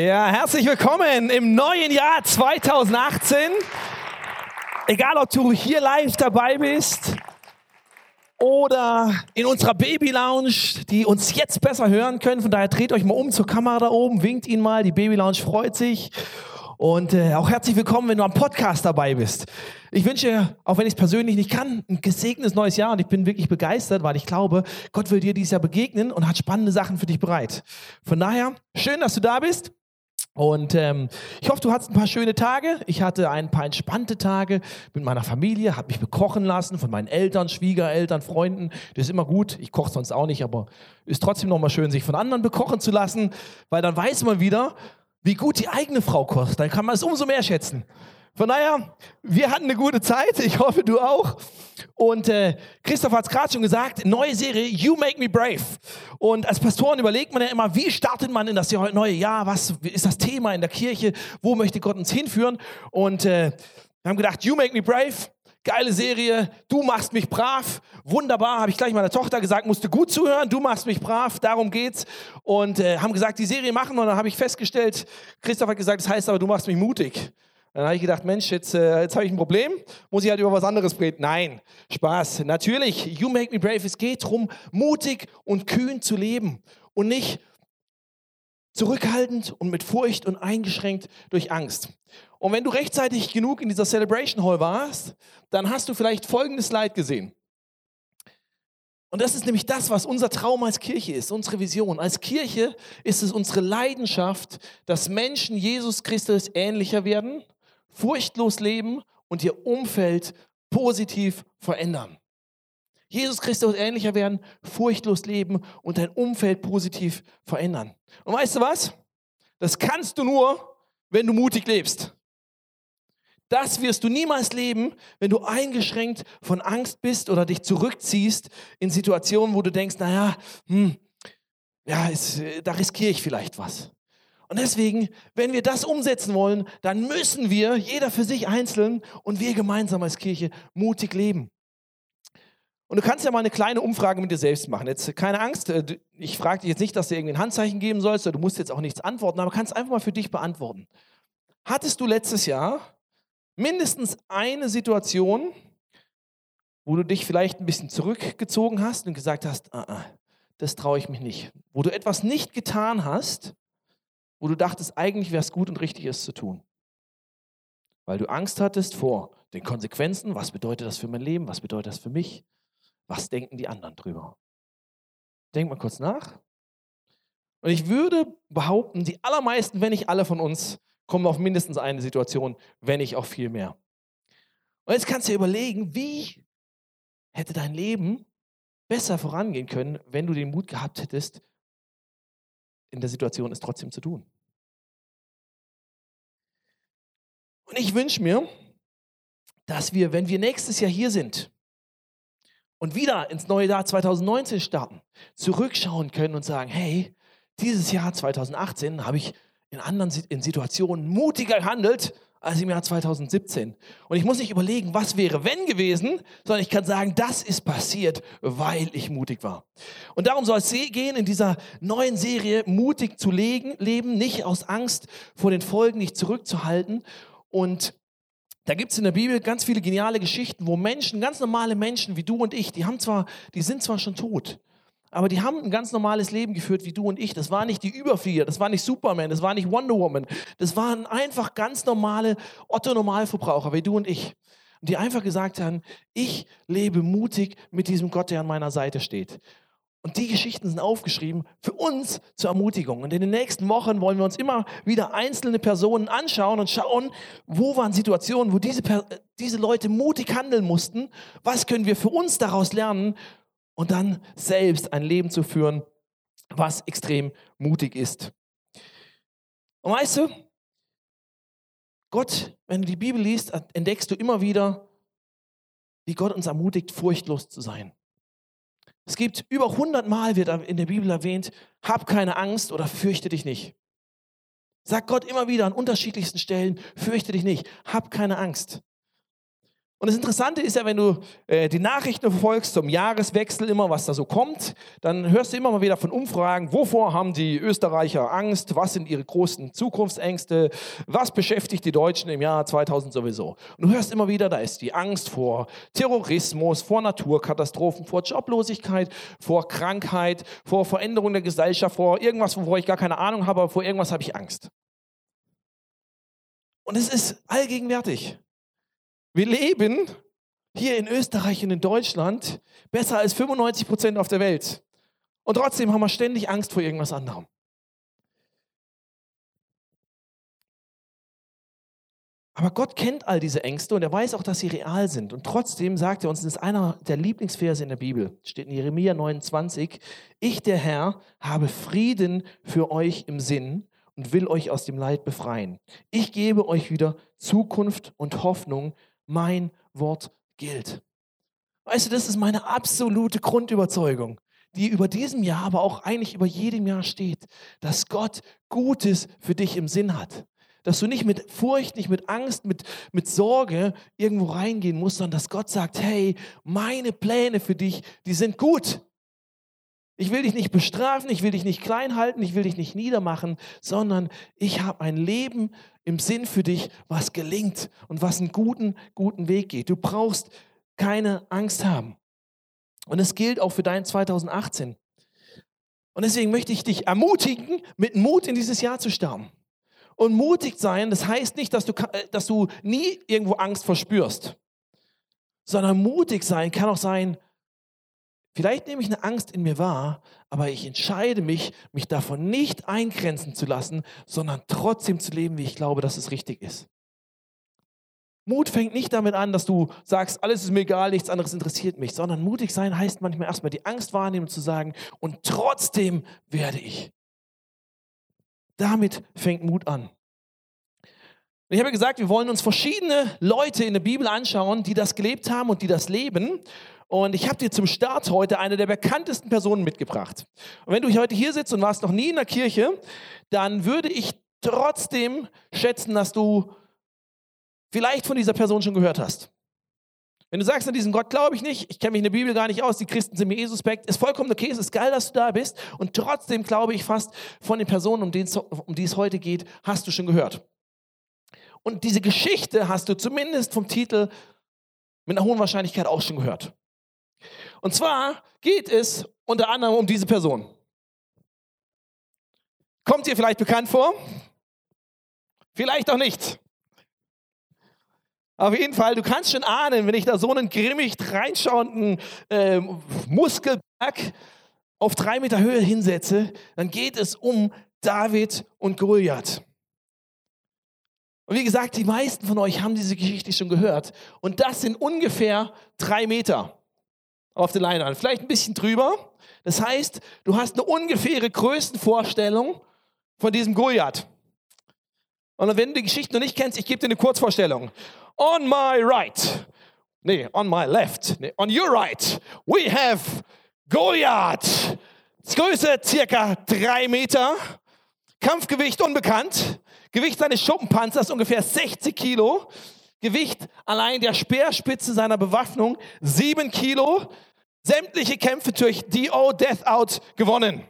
Ja, herzlich willkommen im neuen Jahr 2018. Egal, ob du hier live dabei bist oder in unserer Baby Lounge, die uns jetzt besser hören können. Von daher dreht euch mal um zur Kamera da oben, winkt ihn mal. Die Baby Lounge freut sich. Und äh, auch herzlich willkommen, wenn du am Podcast dabei bist. Ich wünsche, auch wenn ich es persönlich nicht kann, ein gesegnetes neues Jahr und ich bin wirklich begeistert, weil ich glaube, Gott will dir dieses Jahr begegnen und hat spannende Sachen für dich bereit. Von daher, schön, dass du da bist. Und ähm, ich hoffe, du hattest ein paar schöne Tage. Ich hatte ein paar entspannte Tage mit meiner Familie, habe mich bekochen lassen von meinen Eltern, Schwiegereltern, Freunden. Das ist immer gut. Ich koche sonst auch nicht, aber ist trotzdem nochmal schön, sich von anderen bekochen zu lassen, weil dann weiß man wieder, wie gut die eigene Frau kocht. Dann kann man es umso mehr schätzen. Von daher, wir hatten eine gute Zeit. Ich hoffe, du auch. Und äh, Christoph hat es gerade schon gesagt, neue Serie, You Make Me Brave. Und als Pastoren überlegt man ja immer, wie startet man in das neue Jahr? Was ist das Thema in der Kirche? Wo möchte Gott uns hinführen? Und äh, wir haben gedacht, You Make Me Brave. Geile Serie, du machst mich brav. Wunderbar, habe ich gleich meiner Tochter gesagt, musste gut zuhören, du machst mich brav, darum geht's. Und äh, haben gesagt, die Serie machen und dann habe ich festgestellt, Christoph hat gesagt, das heißt aber, du machst mich mutig. Dann habe ich gedacht, Mensch, jetzt, äh, jetzt habe ich ein Problem, muss ich halt über was anderes reden. Nein, Spaß. Natürlich, You Make Me Brave. Es geht darum, mutig und kühn zu leben und nicht zurückhaltend und mit Furcht und eingeschränkt durch Angst. Und wenn du rechtzeitig genug in dieser Celebration Hall warst, dann hast du vielleicht folgendes Slide gesehen. Und das ist nämlich das, was unser Traum als Kirche ist, unsere Vision. Als Kirche ist es unsere Leidenschaft, dass Menschen Jesus Christus ähnlicher werden furchtlos leben und ihr Umfeld positiv verändern. Jesus Christus ähnlicher werden, furchtlos leben und dein Umfeld positiv verändern. Und weißt du was? Das kannst du nur, wenn du mutig lebst. Das wirst du niemals leben, wenn du eingeschränkt von Angst bist oder dich zurückziehst in Situationen, wo du denkst, naja, hm, ja, ist, da riskiere ich vielleicht was. Und deswegen, wenn wir das umsetzen wollen, dann müssen wir, jeder für sich einzeln und wir gemeinsam als Kirche, mutig leben. Und du kannst ja mal eine kleine Umfrage mit dir selbst machen. Jetzt keine Angst, äh, ich frage dich jetzt nicht, dass du irgendwie ein Handzeichen geben sollst, du musst jetzt auch nichts antworten, aber kannst einfach mal für dich beantworten. Hattest du letztes Jahr mindestens eine Situation, wo du dich vielleicht ein bisschen zurückgezogen hast und gesagt hast, ah, ah, das traue ich mich nicht. Wo du etwas nicht getan hast, wo du dachtest, eigentlich wäre es gut und richtig, es zu tun. Weil du Angst hattest vor den Konsequenzen. Was bedeutet das für mein Leben? Was bedeutet das für mich? Was denken die anderen drüber? Denk mal kurz nach. Und ich würde behaupten, die allermeisten, wenn nicht alle von uns, kommen auf mindestens eine Situation, wenn nicht auch viel mehr. Und jetzt kannst du dir überlegen, wie hätte dein Leben besser vorangehen können, wenn du den Mut gehabt hättest, in der Situation es trotzdem zu tun. Und ich wünsche mir, dass wir, wenn wir nächstes Jahr hier sind und wieder ins neue Jahr 2019 starten, zurückschauen können und sagen, hey, dieses Jahr 2018 habe ich in anderen in Situationen mutiger gehandelt als im Jahr 2017. Und ich muss nicht überlegen, was wäre wenn gewesen, sondern ich kann sagen, das ist passiert, weil ich mutig war. Und darum soll es gehen in dieser neuen Serie, mutig zu legen, leben, nicht aus Angst vor den Folgen, nicht zurückzuhalten. Und da gibt es in der Bibel ganz viele geniale Geschichten, wo Menschen, ganz normale Menschen wie du und ich, die haben zwar, die sind zwar schon tot, aber die haben ein ganz normales Leben geführt wie du und ich. Das war nicht die Überflieger, das war nicht Superman, das war nicht Wonder Woman. Das waren einfach ganz normale Otto-Normalverbraucher wie du und ich. Die einfach gesagt haben, ich lebe mutig mit diesem Gott, der an meiner Seite steht. Und die Geschichten sind aufgeschrieben für uns zur Ermutigung. Und in den nächsten Wochen wollen wir uns immer wieder einzelne Personen anschauen und schauen, wo waren Situationen, wo diese, diese Leute mutig handeln mussten. Was können wir für uns daraus lernen und dann selbst ein Leben zu führen, was extrem mutig ist. Und weißt du, Gott, wenn du die Bibel liest, entdeckst du immer wieder, wie Gott uns ermutigt, furchtlos zu sein. Es gibt über 100 Mal wird in der Bibel erwähnt, hab keine Angst oder fürchte dich nicht. Sagt Gott immer wieder an unterschiedlichsten Stellen, fürchte dich nicht, hab keine Angst. Und das Interessante ist ja, wenn du äh, die Nachrichten verfolgst zum Jahreswechsel immer, was da so kommt, dann hörst du immer mal wieder von Umfragen, wovor haben die Österreicher Angst, was sind ihre großen Zukunftsängste, was beschäftigt die Deutschen im Jahr 2000 sowieso. Und du hörst immer wieder, da ist die Angst vor Terrorismus, vor Naturkatastrophen, vor Joblosigkeit, vor Krankheit, vor Veränderung der Gesellschaft, vor irgendwas, wovor ich gar keine Ahnung habe, aber vor irgendwas habe ich Angst. Und es ist allgegenwärtig. Wir leben hier in Österreich und in Deutschland besser als 95 Prozent auf der Welt. Und trotzdem haben wir ständig Angst vor irgendwas anderem. Aber Gott kennt all diese Ängste und er weiß auch, dass sie real sind. Und trotzdem sagt er uns, das ist einer der Lieblingsverse in der Bibel, steht in Jeremia 29, ich, der Herr, habe Frieden für euch im Sinn und will euch aus dem Leid befreien. Ich gebe euch wieder Zukunft und Hoffnung mein Wort gilt. Weißt du, das ist meine absolute Grundüberzeugung, die über diesem Jahr, aber auch eigentlich über jedem Jahr steht, dass Gott Gutes für dich im Sinn hat. Dass du nicht mit Furcht, nicht mit Angst, mit, mit Sorge irgendwo reingehen musst, sondern dass Gott sagt, hey, meine Pläne für dich, die sind gut. Ich will dich nicht bestrafen, ich will dich nicht klein halten, ich will dich nicht niedermachen, sondern ich habe ein Leben im Sinn für dich, was gelingt und was einen guten, guten Weg geht. Du brauchst keine Angst haben. Und es gilt auch für dein 2018. Und deswegen möchte ich dich ermutigen, mit Mut in dieses Jahr zu starten. Und mutig sein, das heißt nicht, dass du, äh, dass du nie irgendwo Angst verspürst, sondern mutig sein kann auch sein, Vielleicht nehme ich eine Angst in mir wahr, aber ich entscheide mich, mich davon nicht eingrenzen zu lassen, sondern trotzdem zu leben, wie ich glaube, dass es richtig ist. Mut fängt nicht damit an, dass du sagst, alles ist mir egal, nichts anderes interessiert mich, sondern mutig sein heißt manchmal erstmal die Angst wahrnehmen zu sagen, und trotzdem werde ich. Damit fängt Mut an. Ich habe gesagt, wir wollen uns verschiedene Leute in der Bibel anschauen, die das gelebt haben und die das leben. Und ich habe dir zum Start heute eine der bekanntesten Personen mitgebracht. Und wenn du heute hier sitzt und warst noch nie in der Kirche, dann würde ich trotzdem schätzen, dass du vielleicht von dieser Person schon gehört hast. Wenn du sagst, an diesen Gott glaube ich nicht, ich kenne mich in der Bibel gar nicht aus, die Christen sind mir eh suspekt, ist vollkommen okay, es ist geil, dass du da bist. Und trotzdem glaube ich fast, von den Personen, um, um die es heute geht, hast du schon gehört. Und diese Geschichte hast du zumindest vom Titel mit einer hohen Wahrscheinlichkeit auch schon gehört. Und zwar geht es unter anderem um diese Person. Kommt ihr vielleicht bekannt vor? Vielleicht auch nicht. Auf jeden Fall, du kannst schon ahnen, wenn ich da so einen grimmig reinschauenden äh, Muskelberg auf drei Meter Höhe hinsetze, dann geht es um David und Goliath. Und wie gesagt, die meisten von euch haben diese Geschichte schon gehört. Und das sind ungefähr drei Meter auf der Leinwand, vielleicht ein bisschen drüber. Das heißt, du hast eine ungefähre Größenvorstellung von diesem Goliath. Und wenn du die Geschichte noch nicht kennst, ich gebe dir eine Kurzvorstellung. On my right, nee, on my left, nee, on your right, we have Goliath. Größe circa drei Meter, Kampfgewicht unbekannt, Gewicht seines Schuppenpanzers ungefähr 60 Kilo, Gewicht allein der Speerspitze seiner Bewaffnung 7 Kilo, sämtliche Kämpfe durch DO Death Out gewonnen.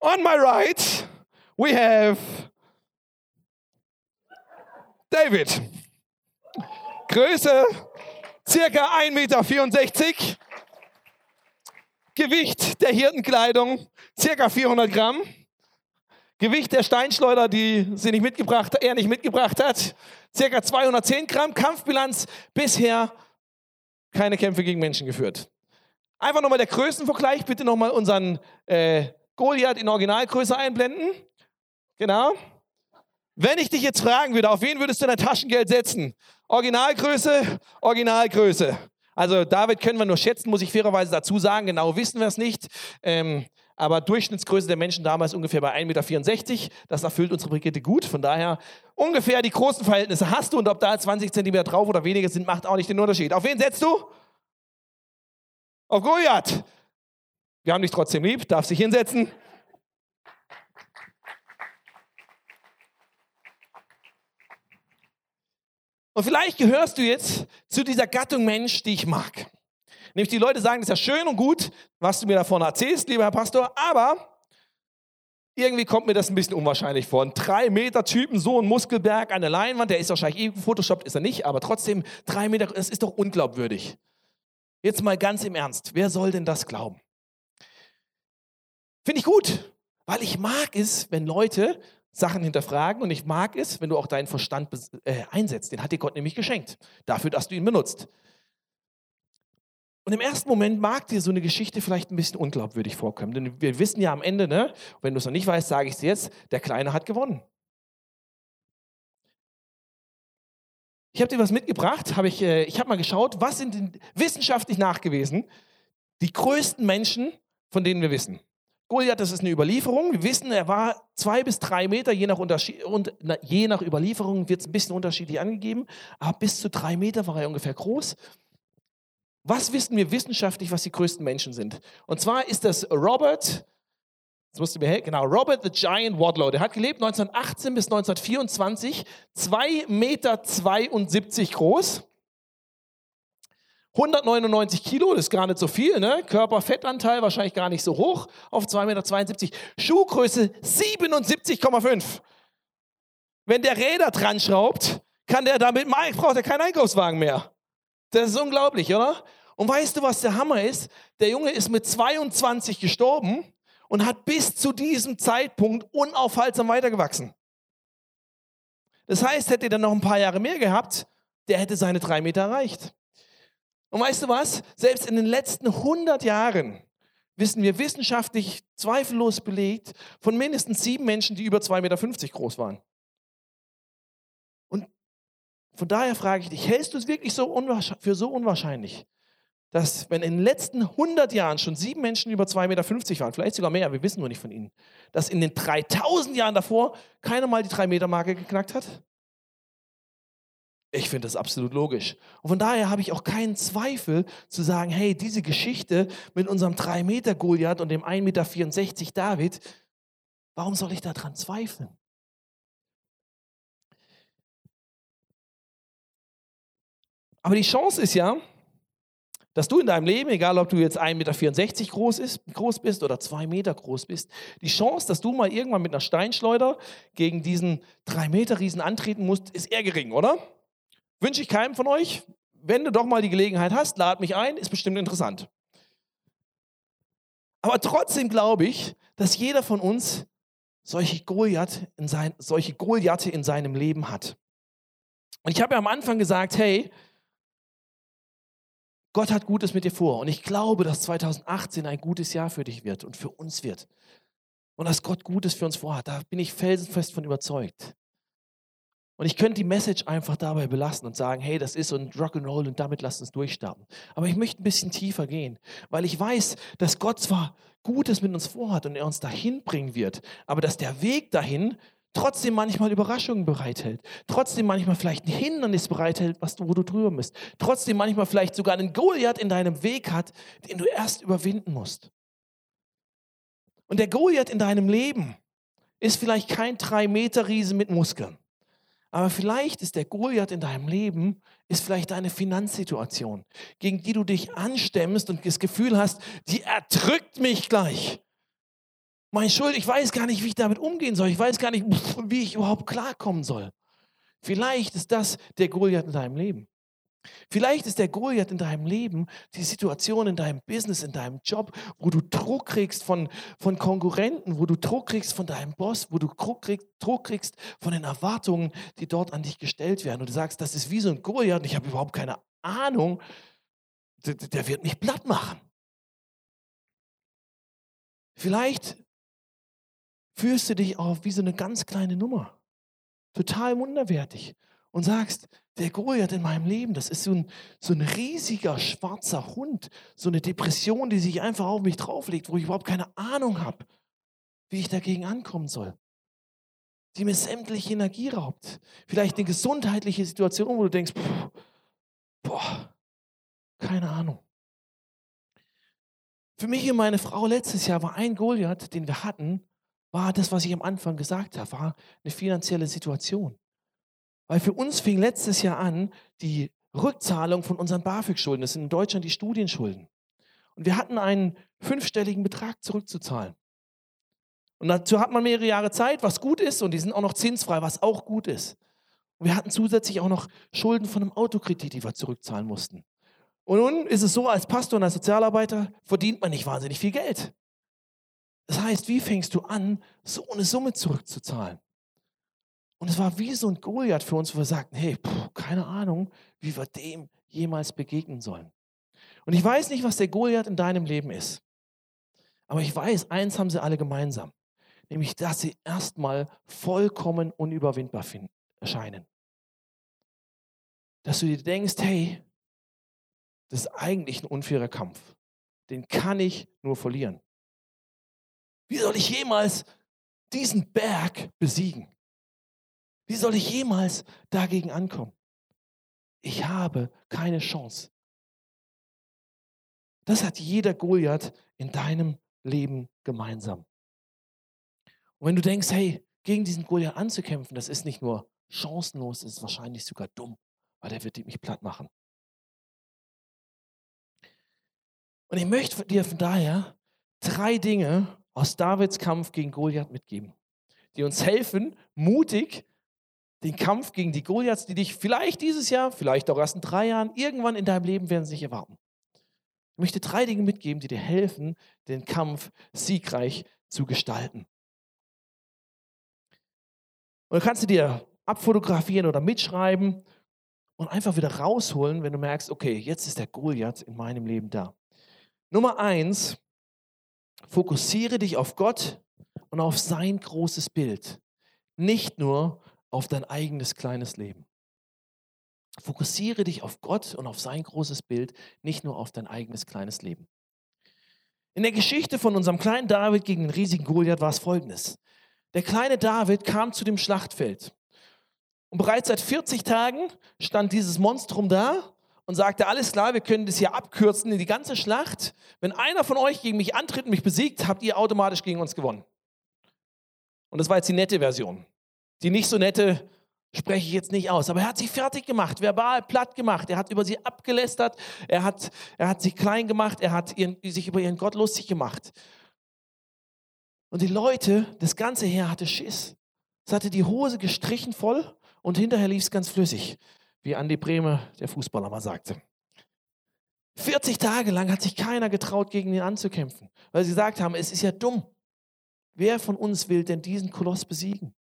On my right, we have David. Größe circa 1,64 Meter. Gewicht der Hirtenkleidung circa 400 Gramm. Gewicht der Steinschleuder, die sie nicht mitgebracht, er nicht mitgebracht hat, circa 210 Gramm. Kampfbilanz bisher keine Kämpfe gegen Menschen geführt. Einfach nochmal der Größenvergleich. Bitte nochmal unseren äh, Goliath in Originalgröße einblenden. Genau. Wenn ich dich jetzt fragen würde, auf wen würdest du dein Taschengeld setzen? Originalgröße, Originalgröße. Also David können wir nur schätzen, muss ich fairerweise dazu sagen. Genau wissen wir es nicht. Ähm, aber Durchschnittsgröße der Menschen damals ungefähr bei 1,64 Meter. Das erfüllt unsere Brigitte gut. Von daher ungefähr die großen Verhältnisse hast du und ob da 20 Zentimeter drauf oder weniger sind, macht auch nicht den Unterschied. Auf wen setzt du? Auf Goliath. Wir haben dich trotzdem lieb, darf sich hinsetzen. Und vielleicht gehörst du jetzt zu dieser Gattung Mensch, die ich mag. Nämlich die Leute sagen, das ist ja schön und gut, was du mir davon erzählst, lieber Herr Pastor, aber irgendwie kommt mir das ein bisschen unwahrscheinlich vor. Ein drei Meter Typen, so ein Muskelberg an der Leinwand, der ist wahrscheinlich eh Photoshop, ist er nicht, aber trotzdem drei Meter, das ist doch unglaubwürdig. Jetzt mal ganz im Ernst, wer soll denn das glauben? Finde ich gut, weil ich mag es, wenn Leute Sachen hinterfragen und ich mag es, wenn du auch deinen Verstand äh, einsetzt. Den hat dir Gott nämlich geschenkt, dafür, dass du ihn benutzt. Und im ersten Moment mag dir so eine Geschichte vielleicht ein bisschen unglaubwürdig vorkommen. Denn wir wissen ja am Ende, ne, wenn du es noch nicht weißt, sage ich es jetzt, der Kleine hat gewonnen. Ich habe dir was mitgebracht, hab ich, äh, ich habe mal geschaut, was sind wissenschaftlich nachgewiesen die größten Menschen, von denen wir wissen. Goliath, das ist eine Überlieferung. Wir wissen, er war zwei bis drei Meter, je nach, Unterschied, und, na, je nach Überlieferung wird es ein bisschen unterschiedlich angegeben, aber bis zu drei Meter war er ungefähr groß. Was wissen wir wissenschaftlich, was die größten Menschen sind? Und zwar ist das Robert, das musst du mir helfen, genau, Robert the Giant Wadlow. Der hat gelebt 1918 bis 1924, 2,72 Meter groß. 199 Kilo, das ist gar nicht so viel, ne? Körperfettanteil wahrscheinlich gar nicht so hoch, auf 2,72 Meter. Schuhgröße 77,5. Wenn der Räder dran schraubt, kann der damit, braucht er keinen Einkaufswagen mehr. Das ist unglaublich, oder? Und weißt du, was der Hammer ist? Der Junge ist mit 22 gestorben und hat bis zu diesem Zeitpunkt unaufhaltsam weitergewachsen. Das heißt, hätte er noch ein paar Jahre mehr gehabt, der hätte seine drei Meter erreicht. Und weißt du was? Selbst in den letzten 100 Jahren wissen wir wissenschaftlich zweifellos belegt von mindestens sieben Menschen, die über 2,50 Meter groß waren. Von daher frage ich dich, hältst du es wirklich so für so unwahrscheinlich, dass wenn in den letzten 100 Jahren schon sieben Menschen über 2,50 Meter waren, vielleicht sogar mehr, wir wissen nur nicht von ihnen, dass in den 3000 Jahren davor keiner mal die 3-Meter-Marke geknackt hat? Ich finde das absolut logisch. Und von daher habe ich auch keinen Zweifel zu sagen, hey, diese Geschichte mit unserem 3-Meter-Goliath und dem 1,64 Meter David, warum soll ich daran zweifeln? Aber die Chance ist ja, dass du in deinem Leben, egal ob du jetzt 1,64 Meter groß, ist, groß bist oder 2 Meter groß bist, die Chance, dass du mal irgendwann mit einer Steinschleuder gegen diesen 3 Meter Riesen antreten musst, ist eher gering, oder? Wünsche ich keinem von euch. Wenn du doch mal die Gelegenheit hast, lad mich ein, ist bestimmt interessant. Aber trotzdem glaube ich, dass jeder von uns solche Goliath in sein, solche Goliathe in seinem Leben hat. Und ich habe ja am Anfang gesagt, hey, Gott hat Gutes mit dir vor. Und ich glaube, dass 2018 ein gutes Jahr für dich wird und für uns wird. Und dass Gott Gutes für uns vorhat. Da bin ich felsenfest von überzeugt. Und ich könnte die Message einfach dabei belassen und sagen, hey, das ist so ein Rock'n'Roll und damit lasst uns durchstarten. Aber ich möchte ein bisschen tiefer gehen, weil ich weiß, dass Gott zwar Gutes mit uns vorhat und er uns dahin bringen wird, aber dass der Weg dahin trotzdem manchmal Überraschungen bereithält, trotzdem manchmal vielleicht ein Hindernis bereithält, was du, wo du drüber bist, trotzdem manchmal vielleicht sogar einen Goliath in deinem Weg hat, den du erst überwinden musst. Und der Goliath in deinem Leben ist vielleicht kein Drei-Meter-Riese mit Muskeln. Aber vielleicht ist der Goliath in deinem Leben, ist vielleicht deine Finanzsituation, gegen die du dich anstemmst und das Gefühl hast, die erdrückt mich gleich. Meine Schuld, ich weiß gar nicht, wie ich damit umgehen soll. Ich weiß gar nicht, wie ich überhaupt klarkommen soll. Vielleicht ist das der Goliath in deinem Leben. Vielleicht ist der Goliath in deinem Leben die Situation in deinem Business, in deinem Job, wo du Druck kriegst von, von Konkurrenten, wo du Druck kriegst von deinem Boss, wo du Druck kriegst, Druck kriegst von den Erwartungen, die dort an dich gestellt werden. Und du sagst, das ist wie so ein Goliath und ich habe überhaupt keine Ahnung, der, der wird mich platt machen. Vielleicht fühlst du dich auf wie so eine ganz kleine Nummer. Total wunderwertig. Und sagst, der Goliath in meinem Leben, das ist so ein, so ein riesiger schwarzer Hund, so eine Depression, die sich einfach auf mich drauflegt, wo ich überhaupt keine Ahnung habe, wie ich dagegen ankommen soll. Die mir sämtliche Energie raubt. Vielleicht eine gesundheitliche Situation, wo du denkst, boah, boah keine Ahnung. Für mich und meine Frau letztes Jahr war ein Goliath, den wir hatten, war das, was ich am Anfang gesagt habe, war eine finanzielle Situation. Weil für uns fing letztes Jahr an die Rückzahlung von unseren BAföG-Schulden. Das sind in Deutschland die Studienschulden. Und wir hatten einen fünfstelligen Betrag zurückzuzahlen. Und dazu hat man mehrere Jahre Zeit, was gut ist, und die sind auch noch zinsfrei, was auch gut ist. Und wir hatten zusätzlich auch noch Schulden von einem Autokredit, die wir zurückzahlen mussten. Und nun ist es so, als Pastor und als Sozialarbeiter verdient man nicht wahnsinnig viel Geld. Das heißt, wie fängst du an, so eine Summe zurückzuzahlen? Und es war wie so ein Goliath für uns, wo wir sagten, hey, puh, keine Ahnung, wie wir dem jemals begegnen sollen. Und ich weiß nicht, was der Goliath in deinem Leben ist. Aber ich weiß, eins haben sie alle gemeinsam. Nämlich, dass sie erstmal vollkommen unüberwindbar erscheinen. Dass du dir denkst, hey, das ist eigentlich ein unfairer Kampf. Den kann ich nur verlieren. Wie soll ich jemals diesen Berg besiegen? Wie soll ich jemals dagegen ankommen? Ich habe keine Chance. Das hat jeder Goliath in deinem Leben gemeinsam. Und wenn du denkst, hey, gegen diesen Goliath anzukämpfen, das ist nicht nur chancenlos, das ist wahrscheinlich sogar dumm, weil der wird mich platt machen. Und ich möchte dir von daher drei Dinge aus Davids Kampf gegen Goliath mitgeben, die uns helfen, mutig den Kampf gegen die Goliaths, die dich vielleicht dieses Jahr, vielleicht auch erst in drei Jahren, irgendwann in deinem Leben werden sich erwarten. Ich möchte drei Dinge mitgeben, die dir helfen, den Kampf siegreich zu gestalten. Und dann kannst du dir abfotografieren oder mitschreiben und einfach wieder rausholen, wenn du merkst, okay, jetzt ist der Goliath in meinem Leben da. Nummer eins, fokussiere dich auf Gott und auf sein großes Bild, nicht nur auf dein eigenes kleines Leben. Fokussiere dich auf Gott und auf sein großes Bild, nicht nur auf dein eigenes kleines Leben. In der Geschichte von unserem kleinen David gegen den riesigen Goliath war es folgendes. Der kleine David kam zu dem Schlachtfeld. Und bereits seit 40 Tagen stand dieses Monstrum da und sagte, alles klar, wir können das hier abkürzen in die ganze Schlacht. Wenn einer von euch gegen mich antritt und mich besiegt, habt ihr automatisch gegen uns gewonnen. Und das war jetzt die nette Version. Die nicht so nette spreche ich jetzt nicht aus. Aber er hat sie fertig gemacht, verbal platt gemacht. Er hat über sie abgelästert. Er hat, er hat sie klein gemacht. Er hat ihren, sich über ihren Gott lustig gemacht. Und die Leute, das ganze Heer hatte Schiss. Es hatte die Hose gestrichen voll und hinterher lief es ganz flüssig wie Andi Brehme, der Fußballer, mal sagte. 40 Tage lang hat sich keiner getraut, gegen ihn anzukämpfen, weil sie gesagt haben, es ist ja dumm. Wer von uns will denn diesen Koloss besiegen?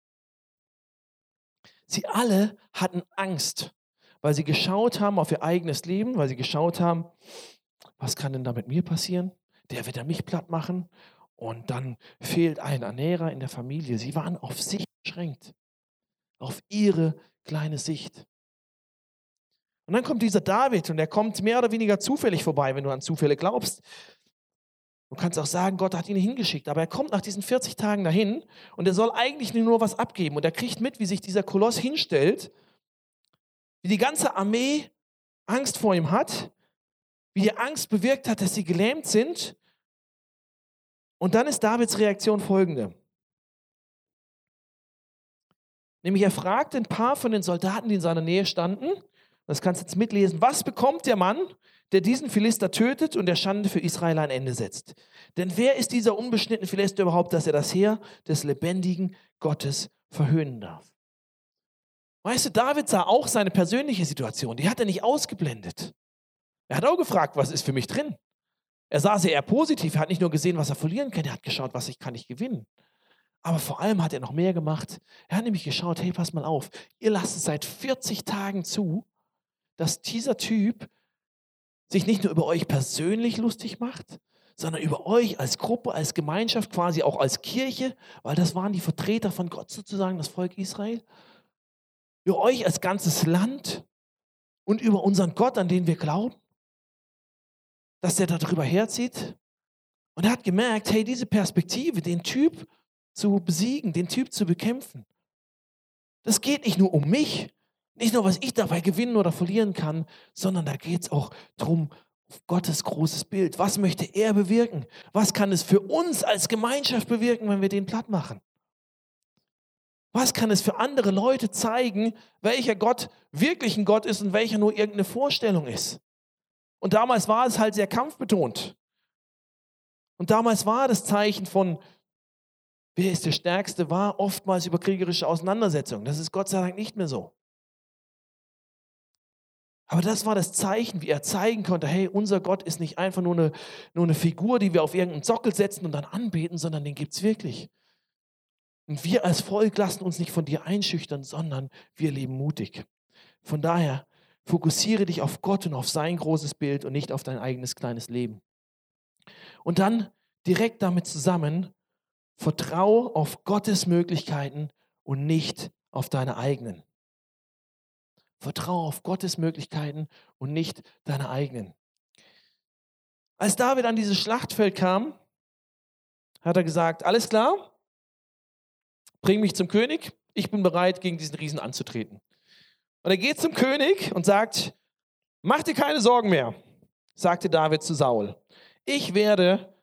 Sie alle hatten Angst, weil sie geschaut haben auf ihr eigenes Leben, weil sie geschaut haben, was kann denn da mit mir passieren? Der wird ja mich platt machen. Und dann fehlt ein Ernährer in der Familie. Sie waren auf sich beschränkt, auf ihre kleine Sicht. Und dann kommt dieser David und er kommt mehr oder weniger zufällig vorbei, wenn du an Zufälle glaubst. Du kannst auch sagen, Gott hat ihn hingeschickt, aber er kommt nach diesen 40 Tagen dahin und er soll eigentlich nur was abgeben. Und er kriegt mit, wie sich dieser Koloss hinstellt, wie die ganze Armee Angst vor ihm hat, wie die Angst bewirkt hat, dass sie gelähmt sind. Und dann ist Davids Reaktion folgende. Nämlich er fragt ein paar von den Soldaten, die in seiner Nähe standen, das kannst du jetzt mitlesen. Was bekommt der Mann, der diesen Philister tötet und der Schande für Israel ein Ende setzt? Denn wer ist dieser unbeschnittene Philister überhaupt, dass er das Heer des lebendigen Gottes verhöhnen darf? Weißt du, David sah auch seine persönliche Situation. Die hat er nicht ausgeblendet. Er hat auch gefragt, was ist für mich drin? Er sah sie eher positiv. Er hat nicht nur gesehen, was er verlieren kann, er hat geschaut, was ich kann ich gewinnen. Aber vor allem hat er noch mehr gemacht. Er hat nämlich geschaut, hey, pass mal auf, ihr lasst es seit 40 Tagen zu, dass dieser Typ sich nicht nur über euch persönlich lustig macht, sondern über euch als Gruppe, als Gemeinschaft, quasi auch als Kirche, weil das waren die Vertreter von Gott sozusagen, das Volk Israel, über euch als ganzes Land und über unseren Gott, an den wir glauben, dass der darüber herzieht. Und er hat gemerkt, hey, diese Perspektive, den Typ zu besiegen, den Typ zu bekämpfen, das geht nicht nur um mich, nicht nur, was ich dabei gewinnen oder verlieren kann, sondern da geht es auch darum, Gottes großes Bild. Was möchte er bewirken? Was kann es für uns als Gemeinschaft bewirken, wenn wir den platt machen? Was kann es für andere Leute zeigen, welcher Gott wirklich ein Gott ist und welcher nur irgendeine Vorstellung ist? Und damals war es halt sehr kampfbetont. Und damals war das Zeichen von, wer ist der Stärkste, war oftmals über kriegerische Auseinandersetzungen. Das ist Gott sei Dank nicht mehr so. Aber das war das Zeichen, wie er zeigen konnte, hey, unser Gott ist nicht einfach nur eine, nur eine Figur, die wir auf irgendeinen Sockel setzen und dann anbeten, sondern den gibt es wirklich. Und wir als Volk lassen uns nicht von dir einschüchtern, sondern wir leben mutig. Von daher fokussiere dich auf Gott und auf sein großes Bild und nicht auf dein eigenes kleines Leben. Und dann direkt damit zusammen, vertraue auf Gottes Möglichkeiten und nicht auf deine eigenen. Vertraue auf Gottes Möglichkeiten und nicht deine eigenen. Als David an dieses Schlachtfeld kam, hat er gesagt, alles klar, bring mich zum König, ich bin bereit, gegen diesen Riesen anzutreten. Und er geht zum König und sagt, mach dir keine Sorgen mehr, sagte David zu Saul. Ich werde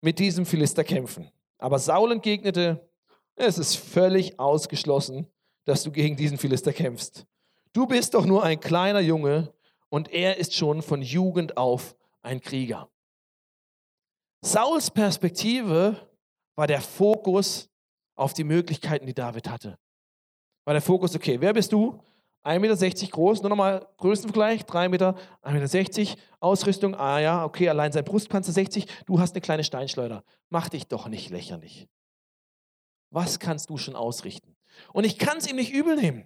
mit diesem Philister kämpfen. Aber Saul entgegnete, es ist völlig ausgeschlossen, dass du gegen diesen Philister kämpfst. Du bist doch nur ein kleiner Junge und er ist schon von Jugend auf ein Krieger. Sauls Perspektive war der Fokus auf die Möglichkeiten, die David hatte. War der Fokus, okay, wer bist du? 1,60 Meter groß, nur nochmal Größenvergleich, 3 Meter, 1,60 Meter, Ausrüstung, ah ja, okay, allein sein Brustpanzer 60, du hast eine kleine Steinschleuder. Mach dich doch nicht lächerlich. Was kannst du schon ausrichten? Und ich kann es ihm nicht übel nehmen.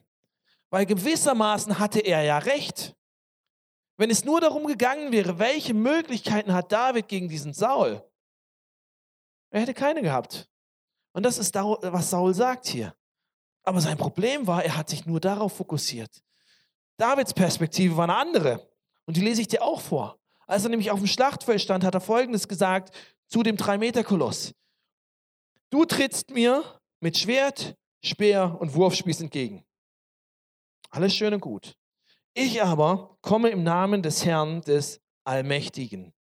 Weil gewissermaßen hatte er ja recht. Wenn es nur darum gegangen wäre, welche Möglichkeiten hat David gegen diesen Saul? Er hätte keine gehabt. Und das ist, was Saul sagt hier. Aber sein Problem war, er hat sich nur darauf fokussiert. Davids Perspektive war eine andere. Und die lese ich dir auch vor. Als er nämlich auf dem Schlachtfeld stand, hat er Folgendes gesagt zu dem Drei-Meter-Koloss. Du trittst mir mit Schwert, Speer und Wurfspieß entgegen. Alles schön und gut. Ich aber komme im Namen des Herrn, des Allmächtigen,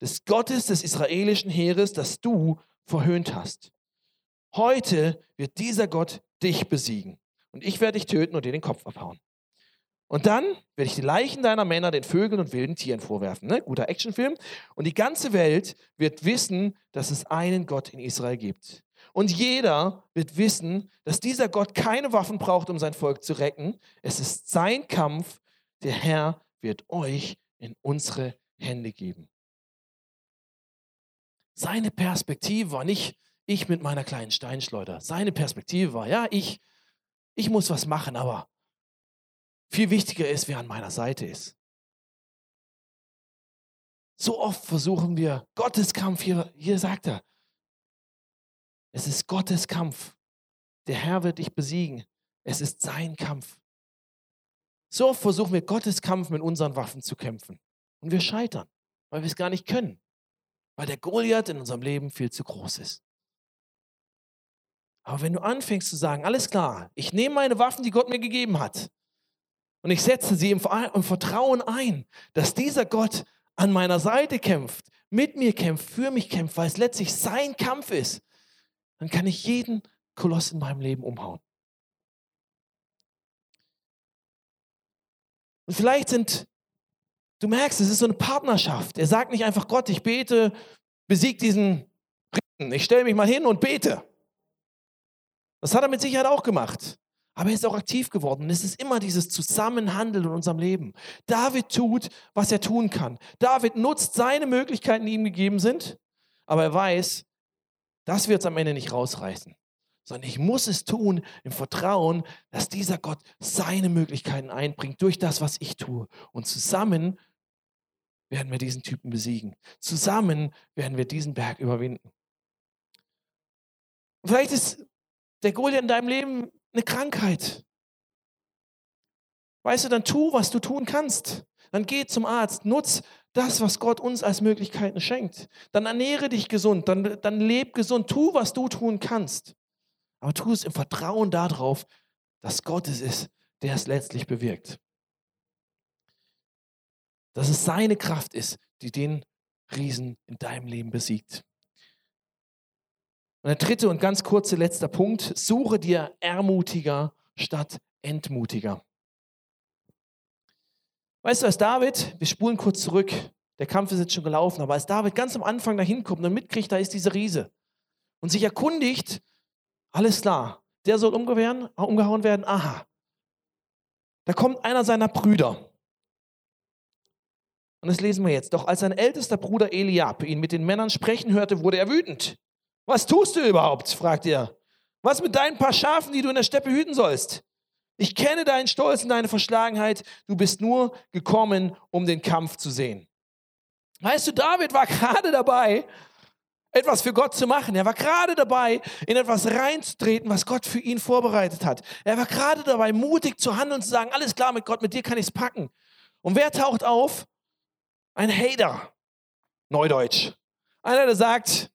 des Gottes des israelischen Heeres, das du verhöhnt hast. Heute wird dieser Gott dich besiegen und ich werde dich töten und dir den Kopf abhauen. Und dann werde ich die Leichen deiner Männer den Vögeln und wilden Tieren vorwerfen. Ne? Guter Actionfilm. Und die ganze Welt wird wissen, dass es einen Gott in Israel gibt. Und jeder wird wissen, dass dieser Gott keine Waffen braucht, um sein Volk zu retten. Es ist sein Kampf. Der Herr wird euch in unsere Hände geben. Seine Perspektive war nicht ich mit meiner kleinen Steinschleuder. Seine Perspektive war, ja, ich, ich muss was machen, aber viel wichtiger ist, wer an meiner Seite ist. So oft versuchen wir, Gottes Kampf, hier, hier sagt er, es ist Gottes Kampf. Der Herr wird dich besiegen. Es ist sein Kampf. So oft versuchen wir Gottes Kampf mit unseren Waffen zu kämpfen. Und wir scheitern, weil wir es gar nicht können. Weil der Goliath in unserem Leben viel zu groß ist. Aber wenn du anfängst zu sagen, alles klar, ich nehme meine Waffen, die Gott mir gegeben hat, und ich setze sie im Vertrauen ein, dass dieser Gott an meiner Seite kämpft, mit mir kämpft, für mich kämpft, weil es letztlich sein Kampf ist, dann kann ich jeden Koloss in meinem Leben umhauen. Und vielleicht sind, du merkst, es ist so eine Partnerschaft. Er sagt nicht einfach, Gott, ich bete, besieg diesen Riesen. Ich stelle mich mal hin und bete. Das hat er mit Sicherheit auch gemacht. Aber er ist auch aktiv geworden. Es ist immer dieses Zusammenhandeln in unserem Leben. David tut, was er tun kann. David nutzt seine Möglichkeiten, die ihm gegeben sind. Aber er weiß, das wird es am Ende nicht rausreißen. Sondern ich muss es tun im Vertrauen, dass dieser Gott seine Möglichkeiten einbringt durch das, was ich tue. Und zusammen werden wir diesen Typen besiegen. Zusammen werden wir diesen Berg überwinden. vielleicht ist der Goliath in deinem Leben eine Krankheit. Weißt du, dann tu, was du tun kannst. Dann geh zum Arzt, nutz das, was Gott uns als Möglichkeiten schenkt. Dann ernähre dich gesund, dann, dann leb gesund, tu, was du tun kannst. Aber tu es im Vertrauen darauf, dass Gott es ist, der es letztlich bewirkt. Dass es seine Kraft ist, die den Riesen in deinem Leben besiegt. Und der dritte und ganz kurze letzter Punkt, suche dir Ermutiger statt Entmutiger. Weißt du, als David, wir spulen kurz zurück, der Kampf ist jetzt schon gelaufen, aber als David ganz am Anfang dahin kommt und mitkriegt, da ist dieser Riese und sich erkundigt, alles klar, der soll umgehauen werden, aha. Da kommt einer seiner Brüder. Und das lesen wir jetzt. Doch als sein ältester Bruder Eliab ihn mit den Männern sprechen hörte, wurde er wütend. Was tust du überhaupt? fragt er. Was mit deinen paar Schafen, die du in der Steppe hüten sollst? Ich kenne deinen Stolz und deine Verschlagenheit. Du bist nur gekommen, um den Kampf zu sehen. Weißt du, David war gerade dabei, etwas für Gott zu machen. Er war gerade dabei, in etwas reinzutreten, was Gott für ihn vorbereitet hat. Er war gerade dabei, mutig zu handeln und zu sagen, alles klar mit Gott, mit dir kann ich es packen. Und wer taucht auf? Ein Hater. Neudeutsch. Einer, der sagt,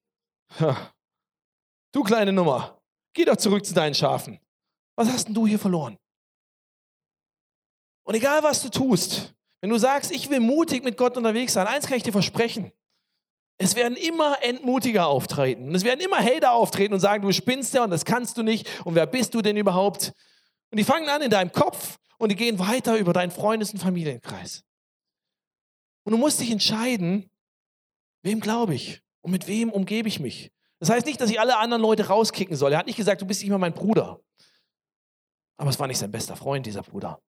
du kleine Nummer, geh doch zurück zu deinen Schafen. Was hast denn du hier verloren? Und egal, was du tust, wenn du sagst, ich will mutig mit Gott unterwegs sein, eins kann ich dir versprechen, es werden immer Entmutiger auftreten. Und es werden immer Hater auftreten und sagen, du spinnst ja und das kannst du nicht. Und wer bist du denn überhaupt? Und die fangen an in deinem Kopf und die gehen weiter über deinen Freundes- und Familienkreis. Und du musst dich entscheiden, wem glaube ich und mit wem umgebe ich mich. Das heißt nicht, dass ich alle anderen Leute rauskicken soll. Er hat nicht gesagt, du bist nicht mehr mein Bruder. Aber es war nicht sein bester Freund, dieser Bruder.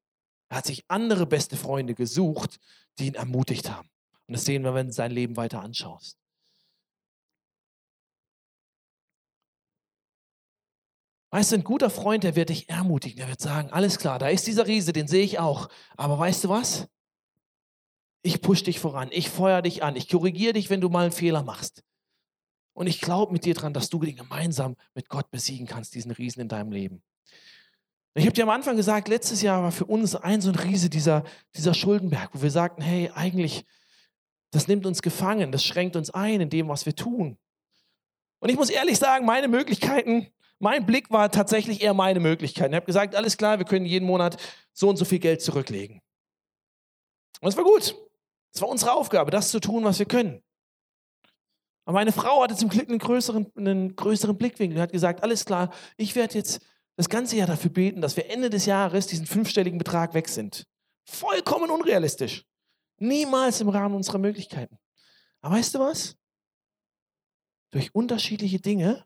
Er hat sich andere beste Freunde gesucht, die ihn ermutigt haben. Und das sehen wir, wenn du sein Leben weiter anschaust. Weißt du, ein guter Freund, der wird dich ermutigen, der wird sagen, alles klar, da ist dieser Riese, den sehe ich auch. Aber weißt du was? Ich push dich voran, ich feuer dich an, ich korrigiere dich, wenn du mal einen Fehler machst. Und ich glaube mit dir dran, dass du den gemeinsam mit Gott besiegen kannst, diesen Riesen in deinem Leben. Ich habe dir am Anfang gesagt, letztes Jahr war für uns ein so ein Riese dieser, dieser Schuldenberg, wo wir sagten, hey, eigentlich das nimmt uns gefangen, das schränkt uns ein in dem, was wir tun. Und ich muss ehrlich sagen, meine Möglichkeiten, mein Blick war tatsächlich eher meine Möglichkeiten. Ich habe gesagt, alles klar, wir können jeden Monat so und so viel Geld zurücklegen. Und es war gut. Es war unsere Aufgabe, das zu tun, was wir können. Aber meine Frau hatte zum Glück einen größeren, einen größeren Blickwinkel und hat gesagt, alles klar, ich werde jetzt das ganze Jahr dafür beten, dass wir Ende des Jahres diesen fünfstelligen Betrag weg sind. Vollkommen unrealistisch. Niemals im Rahmen unserer Möglichkeiten. Aber weißt du was? Durch unterschiedliche Dinge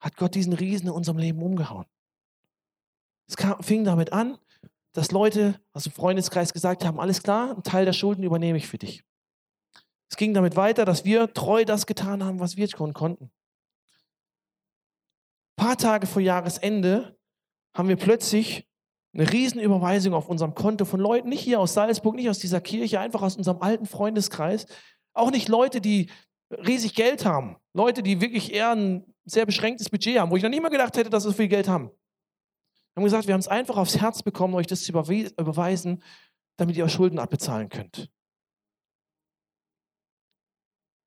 hat Gott diesen Riesen in unserem Leben umgehauen. Es kam, fing damit an, dass Leute aus dem Freundeskreis gesagt haben, alles klar, einen Teil der Schulden übernehme ich für dich. Es ging damit weiter, dass wir treu das getan haben, was wir tun konnten. Paar Tage vor Jahresende haben wir plötzlich eine Riesenüberweisung auf unserem Konto von Leuten, nicht hier aus Salzburg, nicht aus dieser Kirche, einfach aus unserem alten Freundeskreis. Auch nicht Leute, die riesig Geld haben. Leute, die wirklich eher ein sehr beschränktes Budget haben, wo ich noch nie mal gedacht hätte, dass sie so viel Geld haben. Wir haben gesagt, wir haben es einfach aufs Herz bekommen, euch das zu überweisen, damit ihr eure Schulden abbezahlen könnt.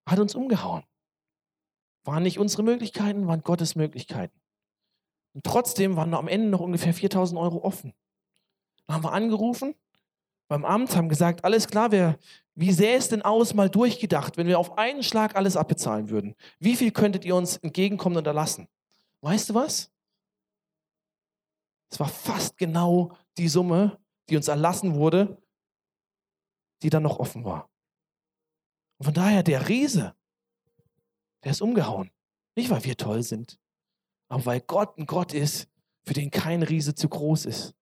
Hat uns umgehauen. Waren nicht unsere Möglichkeiten, waren Gottes Möglichkeiten. Und trotzdem waren am Ende noch ungefähr 4000 Euro offen. Dann haben wir angerufen beim Amt, haben gesagt, alles klar, wir, wie sähe es denn aus, mal durchgedacht, wenn wir auf einen Schlag alles abbezahlen würden? Wie viel könntet ihr uns entgegenkommen und erlassen? Weißt du was? Es war fast genau die Summe, die uns erlassen wurde, die dann noch offen war. Und von daher, der Riese, der ist umgehauen. Nicht, weil wir toll sind, aber weil Gott ein Gott ist, für den kein Riese zu groß ist.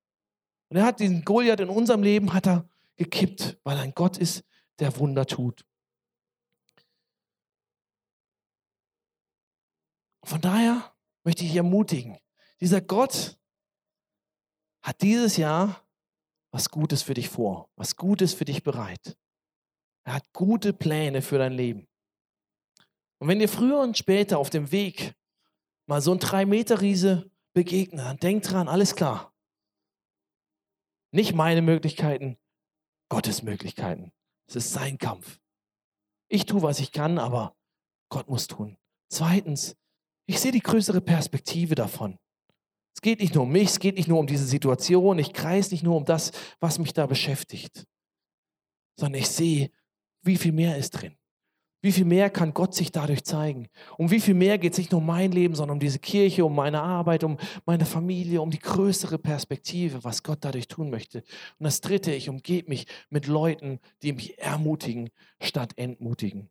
Und er hat diesen Goliath in unserem Leben hat er gekippt, weil er ein Gott ist, der Wunder tut. Von daher möchte ich ermutigen, dieser Gott hat dieses Jahr was Gutes für dich vor, was Gutes für dich bereit. Er hat gute Pläne für dein Leben. Und wenn dir früher und später auf dem Weg mal so ein Drei-Meter-Riese begegnet, dann denk dran, alles klar. Nicht meine Möglichkeiten, Gottes Möglichkeiten. Es ist sein Kampf. Ich tue, was ich kann, aber Gott muss tun. Zweitens, ich sehe die größere Perspektive davon. Es geht nicht nur um mich, es geht nicht nur um diese Situation, ich kreise nicht nur um das, was mich da beschäftigt, sondern ich sehe, wie viel mehr ist drin. Wie viel mehr kann Gott sich dadurch zeigen? Um wie viel mehr geht es nicht nur um mein Leben, sondern um diese Kirche, um meine Arbeit, um meine Familie, um die größere Perspektive, was Gott dadurch tun möchte. Und das Dritte, ich umgebe mich mit Leuten, die mich ermutigen statt entmutigen.